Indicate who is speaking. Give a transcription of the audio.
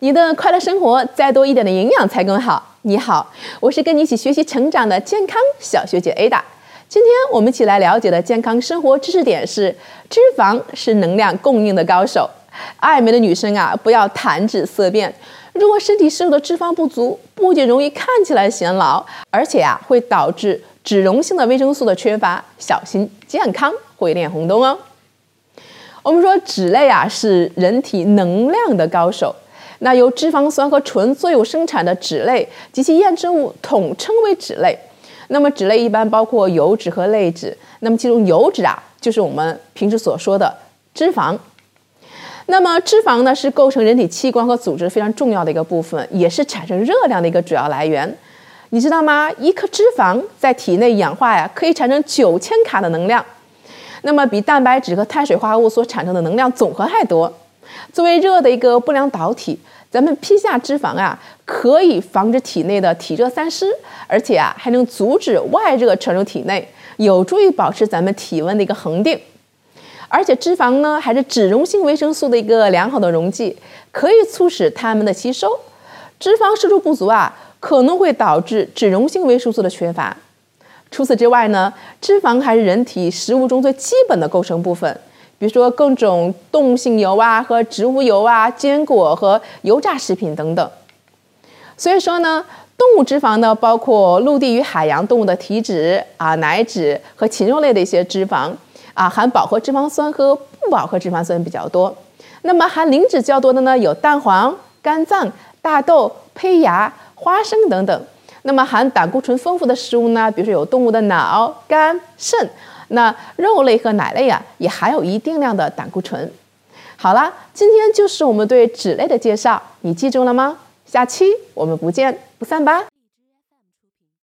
Speaker 1: 你的快乐生活再多一点的营养才更好。你好，我是跟你一起学习成长的健康小学姐 Ada。今天我们一起来了解的健康生活知识点是：脂肪是能量供应的高手。爱美的女生啊，不要谈脂色变。如果身体摄入的脂肪不足，不仅容易看起来显老，而且啊会导致脂溶性的维生素的缺乏，小心健康会脸红灯哦。我们说脂类啊是人体能量的高手。那由脂肪酸和醇作用生产的脂类及其衍生物统称为脂类。那么脂类一般包括油脂和类脂。那么其中油脂啊，就是我们平时所说的脂肪。那么脂肪呢，是构成人体器官和组织非常重要的一个部分，也是产生热量的一个主要来源。你知道吗？一克脂肪在体内氧化呀，可以产生九千卡的能量。那么比蛋白质和碳水化合物所产生的能量总和还多。作为热的一个不良导体，咱们皮下脂肪啊，可以防止体内的体热散失，而且啊，还能阻止外热传入体内，有助于保持咱们体温的一个恒定。而且脂肪呢，还是脂溶性维生素的一个良好的溶剂，可以促使它们的吸收。脂肪摄入不足啊，可能会导致脂溶性维生素的缺乏。除此之外呢，脂肪还是人体食物中最基本的构成部分。比如说各种动物性油啊和植物油啊、坚果和油炸食品等等。所以说呢，动物脂肪呢包括陆地与海洋动物的体脂啊、奶脂和禽肉类的一些脂肪啊，含饱和脂肪酸和不饱和脂肪酸比较多。那么含磷脂较多的呢有蛋黄、肝脏、大豆、胚芽、花生等等。那么含胆固醇丰富的食物呢，比如说有动物的脑、肝、肾。那肉类和奶类啊，也含有一定量的胆固醇。好了，今天就是我们对脂类的介绍，你记住了吗？下期我们不见不散吧。